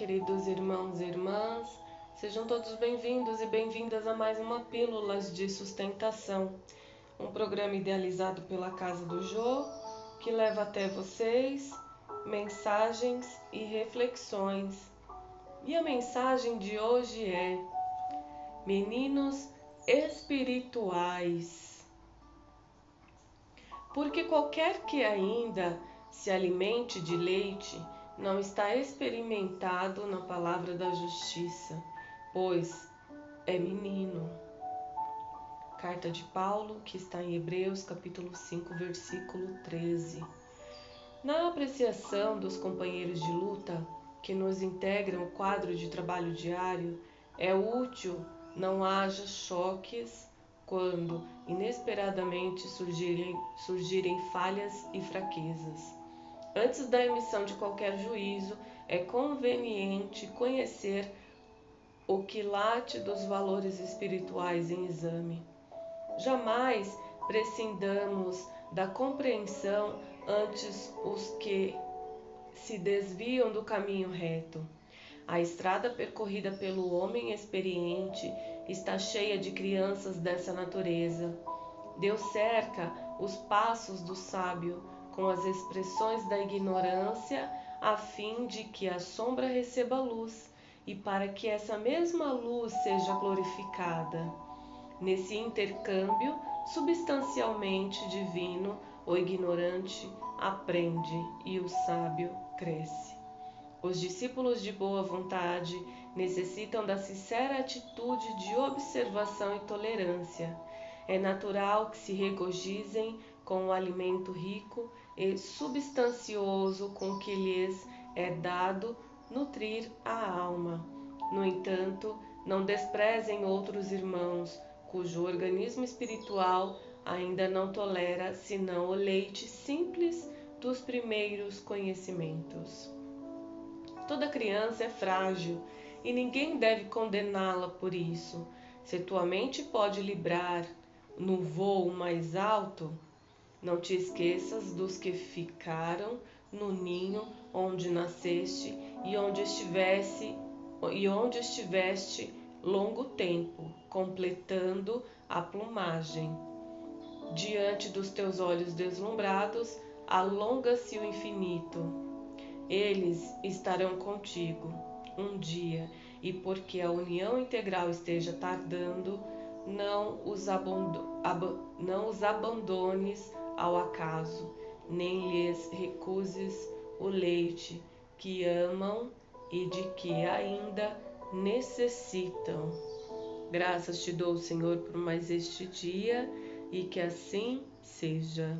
queridos irmãos e irmãs. Sejam todos bem-vindos e bem-vindas a mais uma Pílulas de Sustentação, um programa idealizado pela Casa do Jô que leva até vocês mensagens e reflexões. E a mensagem de hoje é: Meninos espirituais. Porque qualquer que ainda se alimente de leite não está experimentado na palavra da justiça, pois é menino. Carta de Paulo, que está em Hebreus, capítulo 5, versículo 13. Na apreciação dos companheiros de luta que nos integram o quadro de trabalho diário, é útil não haja choques quando inesperadamente surgirem, surgirem falhas e fraquezas. Antes da emissão de qualquer juízo, é conveniente conhecer o quilate dos valores espirituais em exame. Jamais prescindamos da compreensão antes os que se desviam do caminho reto. A estrada percorrida pelo homem experiente está cheia de crianças dessa natureza. Deus cerca os passos do sábio com as expressões da ignorância, a fim de que a sombra receba luz e para que essa mesma luz seja glorificada. Nesse intercâmbio substancialmente divino, o ignorante aprende e o sábio cresce. Os discípulos de boa vontade necessitam da sincera atitude de observação e tolerância. É natural que se regozijem com o alimento rico e substancioso com que lhes é dado nutrir a alma. No entanto, não desprezem outros irmãos, cujo organismo espiritual ainda não tolera senão o leite simples dos primeiros conhecimentos. Toda criança é frágil e ninguém deve condená-la por isso. Se tua mente pode librar no voo mais alto, não te esqueças dos que ficaram no ninho onde nasceste e onde estivesse e onde estiveste longo tempo, completando a plumagem. Diante dos teus olhos deslumbrados, alonga-se o infinito. Eles estarão contigo um dia, e porque a união integral esteja tardando, não os, não os abandones ao acaso, nem lhes recuses o leite que amam e de que ainda necessitam. Graças te dou, Senhor, por mais este dia e que assim seja.